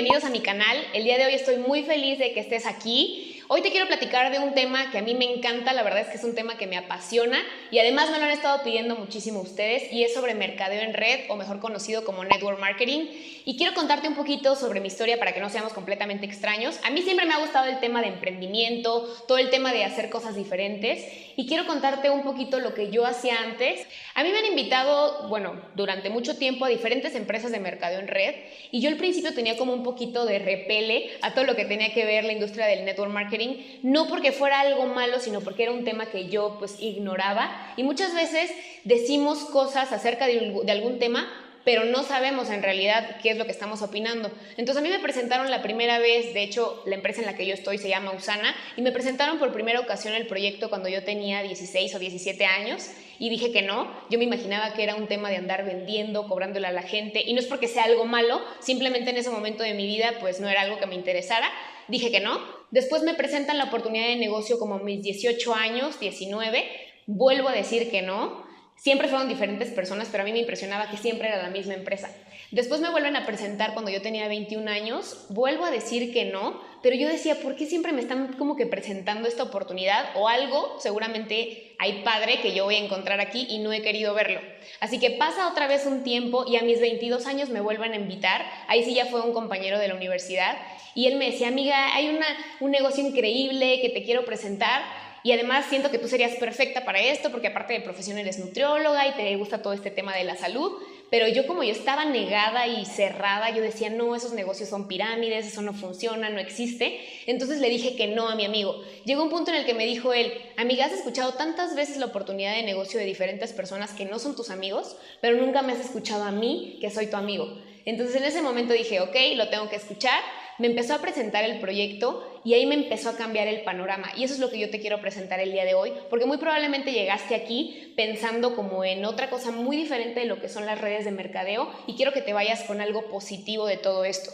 bienvenidos a mi canal. El día de hoy estoy muy feliz de que estés aquí. Hoy te quiero platicar de un tema que a mí me encanta, la verdad es que es un tema que me apasiona y además me lo han estado pidiendo muchísimo ustedes y es sobre mercadeo en red o mejor conocido como network marketing. Y quiero contarte un poquito sobre mi historia para que no seamos completamente extraños. A mí siempre me ha gustado el tema de emprendimiento, todo el tema de hacer cosas diferentes y quiero contarte un poquito lo que yo hacía antes. A mí me han invitado, bueno, durante mucho tiempo a diferentes empresas de mercadeo en red y yo al principio tenía como un poquito de repele a todo lo que tenía que ver la industria del network marketing no porque fuera algo malo, sino porque era un tema que yo pues ignoraba. Y muchas veces decimos cosas acerca de, de algún tema, pero no sabemos en realidad qué es lo que estamos opinando. Entonces a mí me presentaron la primera vez, de hecho la empresa en la que yo estoy se llama Usana, y me presentaron por primera ocasión el proyecto cuando yo tenía 16 o 17 años y dije que no, yo me imaginaba que era un tema de andar vendiendo, cobrándole a la gente, y no es porque sea algo malo, simplemente en ese momento de mi vida pues no era algo que me interesara, dije que no. Después me presentan la oportunidad de negocio como mis 18 años, 19, vuelvo a decir que no. Siempre fueron diferentes personas, pero a mí me impresionaba que siempre era la misma empresa. Después me vuelven a presentar cuando yo tenía 21 años, vuelvo a decir que no, pero yo decía, ¿por qué siempre me están como que presentando esta oportunidad o algo? Seguramente hay padre que yo voy a encontrar aquí y no he querido verlo. Así que pasa otra vez un tiempo y a mis 22 años me vuelven a invitar, ahí sí ya fue un compañero de la universidad y él me decía, amiga, hay una, un negocio increíble que te quiero presentar y además siento que tú serías perfecta para esto porque aparte de profesión eres nutrióloga y te gusta todo este tema de la salud. Pero yo como yo estaba negada y cerrada, yo decía, no, esos negocios son pirámides, eso no funciona, no existe. Entonces le dije que no a mi amigo. Llegó un punto en el que me dijo él, amiga, has escuchado tantas veces la oportunidad de negocio de diferentes personas que no son tus amigos, pero nunca me has escuchado a mí, que soy tu amigo. Entonces en ese momento dije, ok, lo tengo que escuchar me empezó a presentar el proyecto y ahí me empezó a cambiar el panorama. Y eso es lo que yo te quiero presentar el día de hoy, porque muy probablemente llegaste aquí pensando como en otra cosa muy diferente de lo que son las redes de mercadeo y quiero que te vayas con algo positivo de todo esto.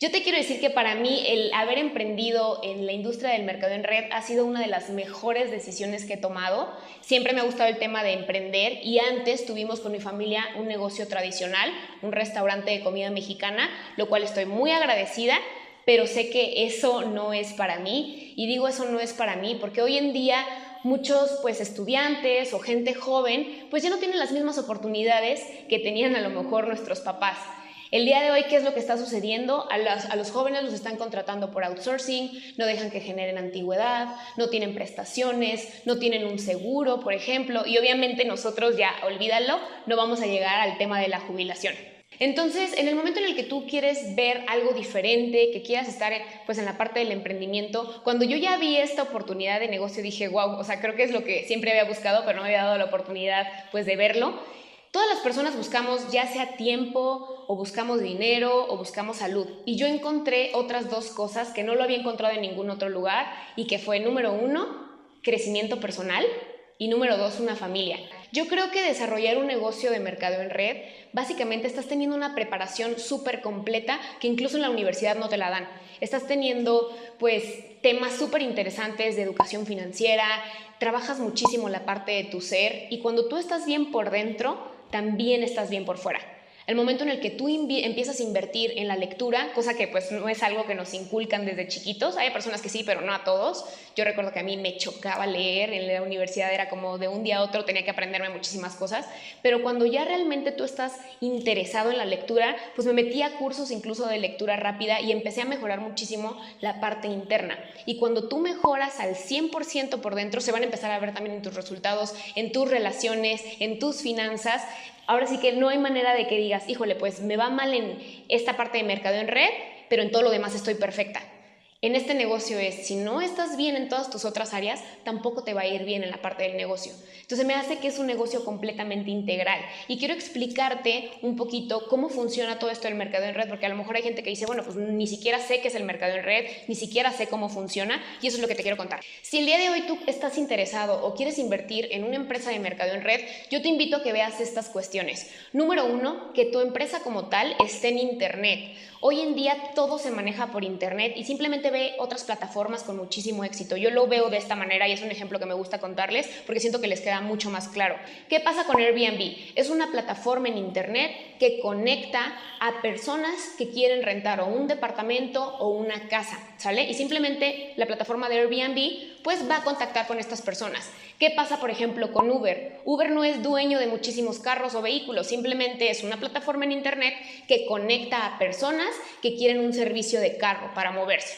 Yo te quiero decir que para mí el haber emprendido en la industria del mercado en red ha sido una de las mejores decisiones que he tomado. Siempre me ha gustado el tema de emprender y antes tuvimos con mi familia un negocio tradicional, un restaurante de comida mexicana, lo cual estoy muy agradecida pero sé que eso no es para mí. Y digo eso no es para mí porque hoy en día muchos pues estudiantes o gente joven pues ya no tienen las mismas oportunidades que tenían a lo mejor nuestros papás. El día de hoy, ¿qué es lo que está sucediendo? A los, a los, jóvenes los están contratando por outsourcing, no dejan que generen antigüedad, no tienen prestaciones, no tienen un seguro, por ejemplo, y obviamente nosotros ya, olvídalo, no vamos a llegar al tema de la jubilación. Entonces, en el momento en el que tú quieres ver algo diferente, que quieras estar pues en la parte del emprendimiento, cuando yo ya vi esta oportunidad de negocio dije, wow, o sea, creo que es lo que siempre había buscado, pero no me había dado la oportunidad pues de verlo. Todas las personas buscamos ya sea tiempo o buscamos dinero o buscamos salud. Y yo encontré otras dos cosas que no lo había encontrado en ningún otro lugar y que fue número uno, crecimiento personal y número dos, una familia. Yo creo que desarrollar un negocio de mercado en red, básicamente estás teniendo una preparación súper completa que incluso en la universidad no te la dan. Estás teniendo pues temas súper interesantes de educación financiera, trabajas muchísimo la parte de tu ser y cuando tú estás bien por dentro, también estás bien por fuera. El momento en el que tú empiezas a invertir en la lectura, cosa que pues no es algo que nos inculcan desde chiquitos, hay personas que sí, pero no a todos. Yo recuerdo que a mí me chocaba leer, en la universidad era como de un día a otro tenía que aprenderme muchísimas cosas, pero cuando ya realmente tú estás interesado en la lectura, pues me metí a cursos incluso de lectura rápida y empecé a mejorar muchísimo la parte interna. Y cuando tú mejoras al 100% por dentro, se van a empezar a ver también en tus resultados, en tus relaciones, en tus finanzas, ahora sí que no hay manera de que digas, híjole, pues me va mal en esta parte de mercado en red, pero en todo lo demás estoy perfecta en este negocio es, si no estás bien en todas tus otras áreas, tampoco te va a ir bien en la parte del negocio. Entonces me hace que es un negocio completamente integral. Y quiero explicarte un poquito cómo funciona todo esto del mercado en red, porque a lo mejor hay gente que dice, bueno, pues ni siquiera sé qué es el mercado en red, ni siquiera sé cómo funciona, y eso es lo que te quiero contar. Si el día de hoy tú estás interesado o quieres invertir en una empresa de mercado en red, yo te invito a que veas estas cuestiones. Número uno, que tu empresa como tal esté en Internet. Hoy en día todo se maneja por Internet y simplemente ve otras plataformas con muchísimo éxito. Yo lo veo de esta manera y es un ejemplo que me gusta contarles porque siento que les queda mucho más claro. ¿Qué pasa con Airbnb? Es una plataforma en Internet que conecta a personas que quieren rentar o un departamento o una casa, ¿sale? Y simplemente la plataforma de Airbnb pues va a contactar con estas personas. ¿Qué pasa, por ejemplo, con Uber? Uber no es dueño de muchísimos carros o vehículos, simplemente es una plataforma en Internet que conecta a personas que quieren un servicio de carro para moverse.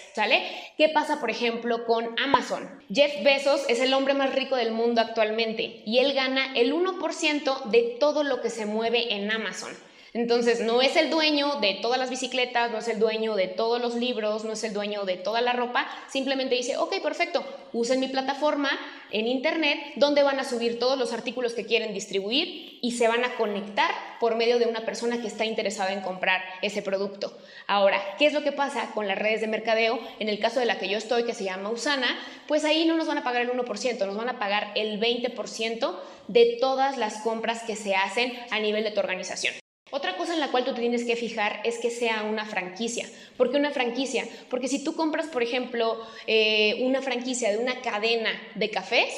¿Qué pasa, por ejemplo, con Amazon? Jeff Bezos es el hombre más rico del mundo actualmente y él gana el 1% de todo lo que se mueve en Amazon. Entonces, no es el dueño de todas las bicicletas, no es el dueño de todos los libros, no es el dueño de toda la ropa, simplemente dice, ok, perfecto, usen mi plataforma en Internet donde van a subir todos los artículos que quieren distribuir y se van a conectar por medio de una persona que está interesada en comprar ese producto. Ahora, ¿qué es lo que pasa con las redes de mercadeo? En el caso de la que yo estoy, que se llama Usana, pues ahí no nos van a pagar el 1%, nos van a pagar el 20% de todas las compras que se hacen a nivel de tu organización. Otra cosa en la cual tú te tienes que fijar es que sea una franquicia. ¿Por qué una franquicia? Porque si tú compras, por ejemplo, eh, una franquicia de una cadena de cafés,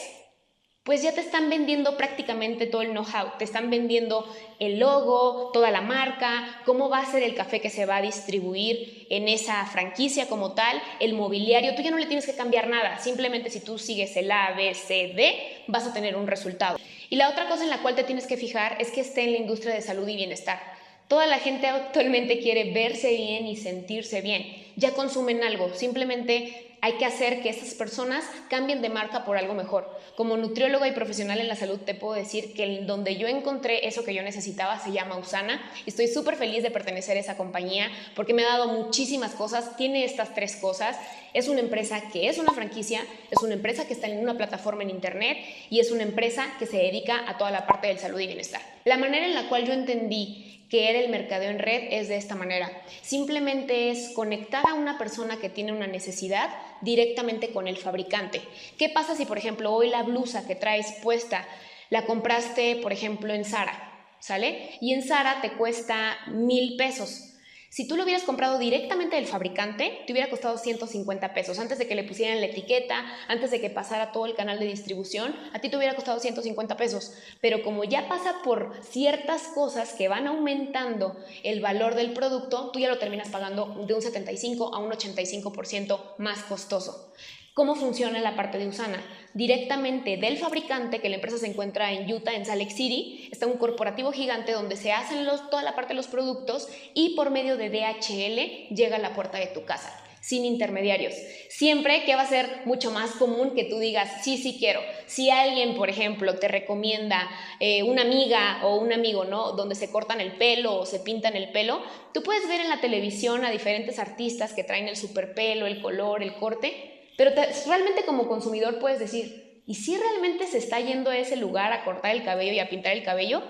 pues ya te están vendiendo prácticamente todo el know-how, te están vendiendo el logo, toda la marca, cómo va a ser el café que se va a distribuir en esa franquicia como tal, el mobiliario, tú ya no le tienes que cambiar nada, simplemente si tú sigues el A, B, C, D, vas a tener un resultado. Y la otra cosa en la cual te tienes que fijar es que esté en la industria de salud y bienestar. Toda la gente actualmente quiere verse bien y sentirse bien. Ya consumen algo, simplemente hay que hacer que esas personas cambien de marca por algo mejor. Como nutrióloga y profesional en la salud te puedo decir que donde yo encontré eso que yo necesitaba se llama Usana estoy súper feliz de pertenecer a esa compañía porque me ha dado muchísimas cosas, tiene estas tres cosas. Es una empresa que es una franquicia, es una empresa que está en una plataforma en internet y es una empresa que se dedica a toda la parte del salud y bienestar. La manera en la cual yo entendí que era el mercadeo en red es de esta manera. Simplemente es conectar a una persona que tiene una necesidad directamente con el fabricante. ¿Qué pasa si, por ejemplo, hoy la blusa que traes puesta la compraste, por ejemplo, en Zara? ¿Sale? Y en Zara te cuesta mil pesos si tú lo hubieras comprado directamente del fabricante, te hubiera costado 150 pesos. Antes de que le pusieran la etiqueta, antes de que pasara todo el canal de distribución, a ti te hubiera costado 150 pesos. Pero como ya pasa por ciertas cosas que van aumentando el valor del producto, tú ya lo terminas pagando de un 75 a un 85% más costoso. ¿Cómo funciona la parte de Usana? Directamente del fabricante, que la empresa se encuentra en Utah, en Salt Lake City, está un corporativo gigante donde se hacen toda la parte de los productos y por medio de DHL llega a la puerta de tu casa sin intermediarios. Siempre que va a ser mucho más común que tú digas, sí, sí quiero. Si alguien, por ejemplo, te recomienda eh, una amiga o un amigo, ¿no? Donde se cortan el pelo o se pintan el pelo, tú puedes ver en la televisión a diferentes artistas que traen el super pelo, el color, el corte, pero realmente como consumidor puedes decir, ¿y si realmente se está yendo a ese lugar a cortar el cabello y a pintar el cabello?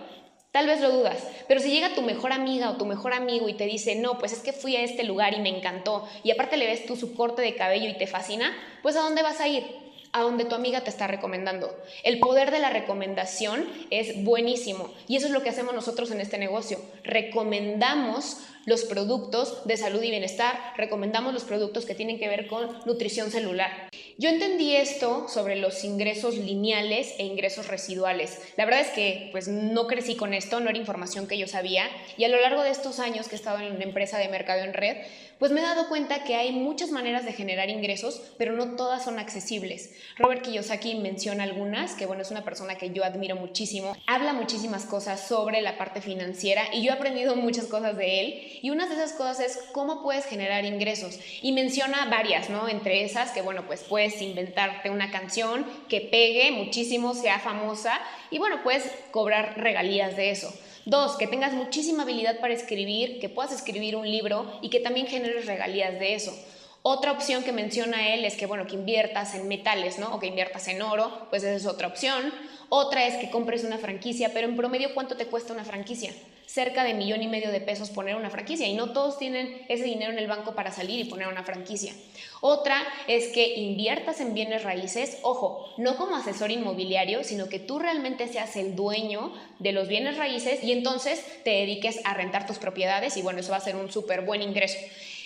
Tal vez lo dudas, pero si llega tu mejor amiga o tu mejor amigo y te dice, no, pues es que fui a este lugar y me encantó, y aparte le ves tú su corte de cabello y te fascina, pues ¿a dónde vas a ir? A donde tu amiga te está recomendando. El poder de la recomendación es buenísimo y eso es lo que hacemos nosotros en este negocio. Recomendamos los productos de salud y bienestar, recomendamos los productos que tienen que ver con nutrición celular. Yo entendí esto sobre los ingresos lineales e ingresos residuales. La verdad es que pues no crecí con esto, no era información que yo sabía y a lo largo de estos años que he estado en una empresa de mercado en red, pues me he dado cuenta que hay muchas maneras de generar ingresos, pero no todas son accesibles. Robert Kiyosaki menciona algunas, que bueno, es una persona que yo admiro muchísimo, habla muchísimas cosas sobre la parte financiera y yo he aprendido muchas cosas de él y una de esas cosas es cómo puedes generar ingresos. Y menciona varias, ¿no? Entre esas que, bueno, pues puedes inventarte una canción que pegue muchísimo, sea famosa y, bueno, puedes cobrar regalías de eso. Dos, que tengas muchísima habilidad para escribir, que puedas escribir un libro y que también generes regalías de eso. Otra opción que menciona él es que, bueno, que inviertas en metales, ¿no? O que inviertas en oro, pues esa es otra opción. Otra es que compres una franquicia, pero en promedio, ¿cuánto te cuesta una franquicia? Cerca de millón y medio de pesos poner una franquicia y no todos tienen ese dinero en el banco para salir y poner una franquicia. Otra es que inviertas en bienes raíces, ojo, no como asesor inmobiliario, sino que tú realmente seas el dueño de los bienes raíces y entonces te dediques a rentar tus propiedades y bueno, eso va a ser un súper buen ingreso.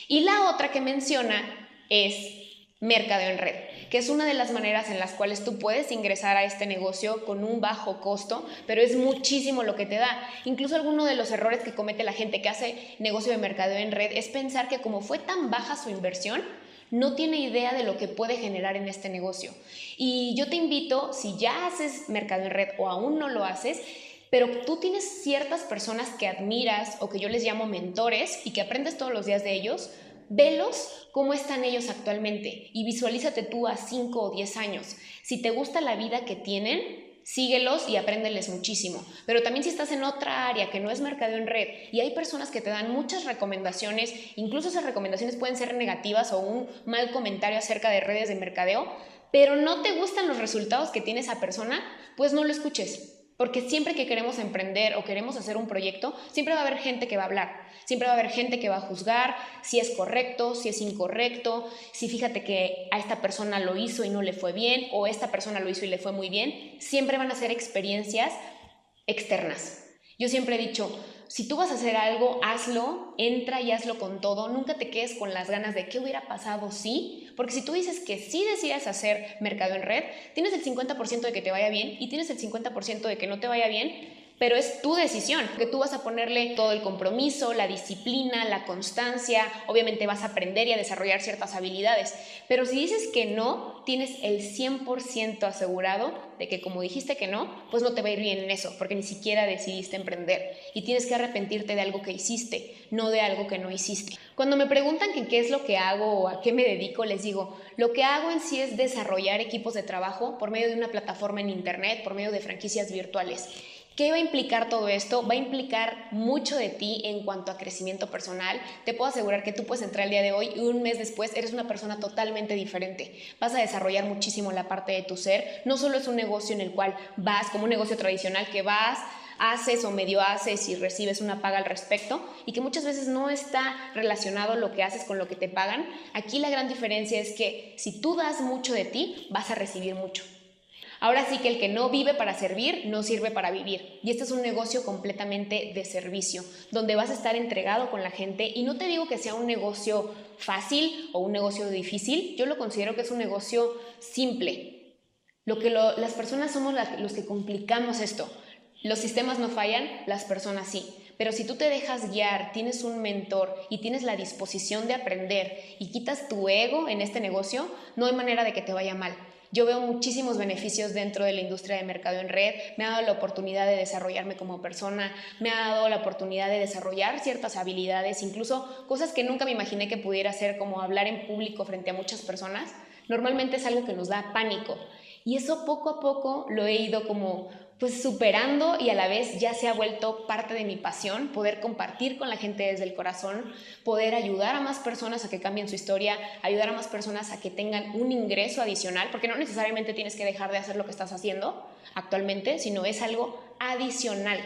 Y la otra que menciona es mercadeo en red, que es una de las maneras en las cuales tú puedes ingresar a este negocio con un bajo costo, pero es muchísimo lo que te da. Incluso alguno de los errores que comete la gente que hace negocio de mercadeo en red es pensar que como fue tan baja su inversión, no tiene idea de lo que puede generar en este negocio. Y yo te invito, si ya haces mercado en red o aún no lo haces, pero tú tienes ciertas personas que admiras o que yo les llamo mentores y que aprendes todos los días de ellos, velos cómo están ellos actualmente y visualízate tú a 5 o 10 años. Si te gusta la vida que tienen, síguelos y apréndeles muchísimo. Pero también si estás en otra área que no es mercadeo en red y hay personas que te dan muchas recomendaciones, incluso esas recomendaciones pueden ser negativas o un mal comentario acerca de redes de mercadeo, pero no te gustan los resultados que tiene esa persona, pues no lo escuches. Porque siempre que queremos emprender o queremos hacer un proyecto, siempre va a haber gente que va a hablar, siempre va a haber gente que va a juzgar si es correcto, si es incorrecto, si fíjate que a esta persona lo hizo y no le fue bien, o esta persona lo hizo y le fue muy bien. Siempre van a ser experiencias externas. Yo siempre he dicho, si tú vas a hacer algo, hazlo, entra y hazlo con todo, nunca te quedes con las ganas de qué hubiera pasado si, porque si tú dices que sí decidas hacer mercado en red, tienes el 50% de que te vaya bien y tienes el 50% de que no te vaya bien, pero es tu decisión, que tú vas a ponerle todo el compromiso, la disciplina, la constancia, obviamente vas a aprender y a desarrollar ciertas habilidades, pero si dices que no, tienes el 100% asegurado de que como dijiste que no, pues no te va a ir bien en eso, porque ni siquiera decidiste emprender y tienes que arrepentirte de algo que hiciste, no de algo que no hiciste. Cuando me preguntan qué es lo que hago o a qué me dedico, les digo, lo que hago en sí es desarrollar equipos de trabajo por medio de una plataforma en Internet, por medio de franquicias virtuales. ¿Qué va a implicar todo esto? Va a implicar mucho de ti en cuanto a crecimiento personal. Te puedo asegurar que tú puedes entrar el día de hoy y un mes después eres una persona totalmente diferente. Vas a desarrollar muchísimo la parte de tu ser. No solo es un negocio en el cual vas, como un negocio tradicional, que vas, haces o medio haces y recibes una paga al respecto y que muchas veces no está relacionado lo que haces con lo que te pagan. Aquí la gran diferencia es que si tú das mucho de ti, vas a recibir mucho. Ahora sí que el que no vive para servir, no sirve para vivir. Y este es un negocio completamente de servicio, donde vas a estar entregado con la gente. Y no te digo que sea un negocio fácil o un negocio difícil, yo lo considero que es un negocio simple. Lo que las personas somos los que complicamos esto. Los sistemas no fallan, las personas sí. Pero si tú te dejas guiar, tienes un mentor y tienes la disposición de aprender y quitas tu ego en este negocio, no hay manera de que te vaya mal. Yo veo muchísimos beneficios dentro de la industria de mercado en red, me ha dado la oportunidad de desarrollarme como persona, me ha dado la oportunidad de desarrollar ciertas habilidades, incluso cosas que nunca me imaginé que pudiera hacer, como hablar en público frente a muchas personas. Normalmente es algo que nos da pánico. Y eso poco a poco lo he ido como pues superando y a la vez ya se ha vuelto parte de mi pasión, poder compartir con la gente desde el corazón, poder ayudar a más personas a que cambien su historia, ayudar a más personas a que tengan un ingreso adicional, porque no necesariamente tienes que dejar de hacer lo que estás haciendo actualmente, sino es algo adicional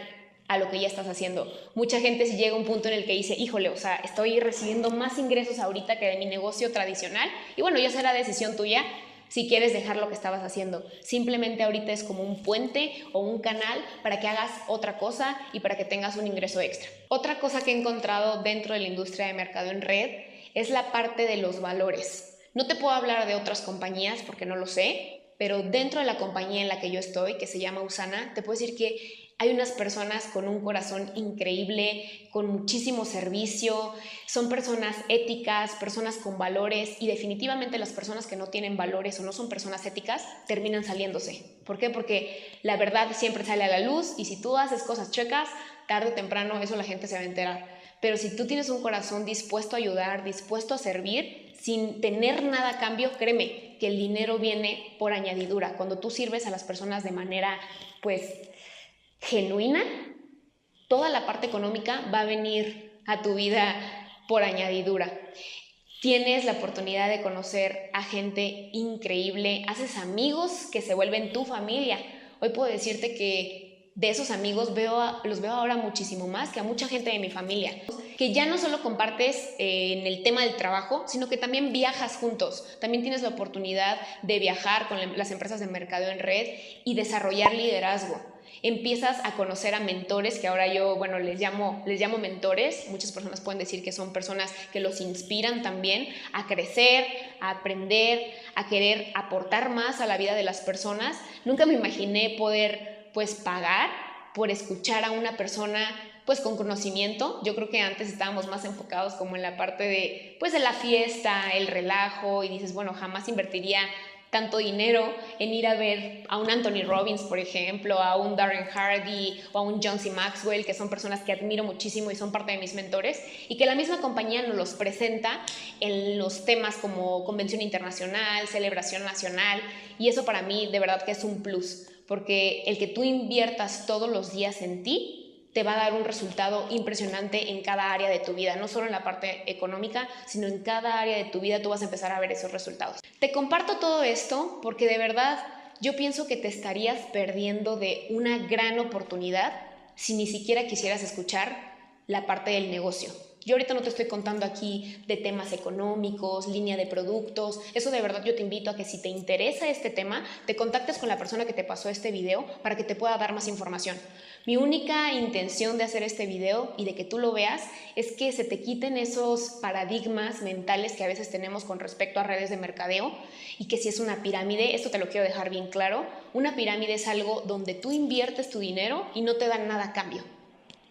a lo que ya estás haciendo. Mucha gente si llega un punto en el que dice, híjole, o sea, estoy recibiendo más ingresos ahorita que de mi negocio tradicional, y bueno, ya será decisión tuya si quieres dejar lo que estabas haciendo. Simplemente ahorita es como un puente o un canal para que hagas otra cosa y para que tengas un ingreso extra. Otra cosa que he encontrado dentro de la industria de mercado en red es la parte de los valores. No te puedo hablar de otras compañías porque no lo sé, pero dentro de la compañía en la que yo estoy, que se llama Usana, te puedo decir que hay unas personas con un corazón increíble, con muchísimo servicio, son personas éticas, personas con valores y definitivamente las personas que no tienen valores o no son personas éticas terminan saliéndose. ¿Por qué? Porque la verdad siempre sale a la luz y si tú haces cosas checas, tarde o temprano eso la gente se va a enterar. Pero si tú tienes un corazón dispuesto a ayudar, dispuesto a servir, sin tener nada a cambio, créeme que el dinero viene por añadidura. Cuando tú sirves a las personas de manera, pues, genuina, toda la parte económica va a venir a tu vida por añadidura. Tienes la oportunidad de conocer a gente increíble, haces amigos que se vuelven tu familia. Hoy puedo decirte que de esos amigos veo los veo ahora muchísimo más que a mucha gente de mi familia, que ya no solo compartes eh, en el tema del trabajo, sino que también viajas juntos. También tienes la oportunidad de viajar con las empresas de mercado en red y desarrollar liderazgo empiezas a conocer a mentores, que ahora yo, bueno, les llamo, les llamo mentores. Muchas personas pueden decir que son personas que los inspiran también a crecer, a aprender, a querer aportar más a la vida de las personas. Nunca me imaginé poder, pues, pagar por escuchar a una persona pues con conocimiento. Yo creo que antes estábamos más enfocados como en la parte de pues de la fiesta, el relajo y dices, bueno, jamás invertiría tanto dinero en ir a ver a un Anthony Robbins, por ejemplo, a un Darren Hardy o a un John C. Maxwell, que son personas que admiro muchísimo y son parte de mis mentores, y que la misma compañía nos los presenta en los temas como convención internacional, celebración nacional, y eso para mí de verdad que es un plus, porque el que tú inviertas todos los días en ti, te va a dar un resultado impresionante en cada área de tu vida, no solo en la parte económica, sino en cada área de tu vida tú vas a empezar a ver esos resultados. Te comparto todo esto porque de verdad yo pienso que te estarías perdiendo de una gran oportunidad si ni siquiera quisieras escuchar la parte del negocio. Yo ahorita no te estoy contando aquí de temas económicos, línea de productos. Eso de verdad yo te invito a que si te interesa este tema, te contactes con la persona que te pasó este video para que te pueda dar más información. Mi única intención de hacer este video y de que tú lo veas es que se te quiten esos paradigmas mentales que a veces tenemos con respecto a redes de mercadeo y que si es una pirámide, esto te lo quiero dejar bien claro, una pirámide es algo donde tú inviertes tu dinero y no te dan nada a cambio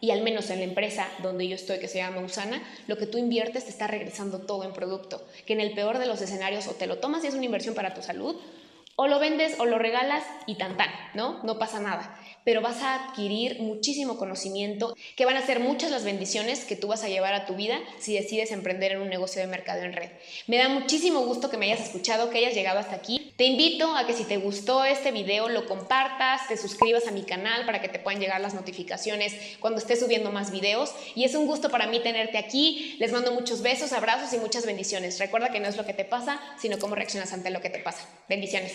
y al menos en la empresa donde yo estoy, que se llama Usana, lo que tú inviertes te está regresando todo en producto, que en el peor de los escenarios o te lo tomas y es una inversión para tu salud, o lo vendes o lo regalas y tan tan, ¿no? No pasa nada pero vas a adquirir muchísimo conocimiento, que van a ser muchas las bendiciones que tú vas a llevar a tu vida si decides emprender en un negocio de mercado en red. Me da muchísimo gusto que me hayas escuchado, que hayas llegado hasta aquí. Te invito a que si te gustó este video lo compartas, te suscribas a mi canal para que te puedan llegar las notificaciones cuando esté subiendo más videos. Y es un gusto para mí tenerte aquí. Les mando muchos besos, abrazos y muchas bendiciones. Recuerda que no es lo que te pasa, sino cómo reaccionas ante lo que te pasa. Bendiciones.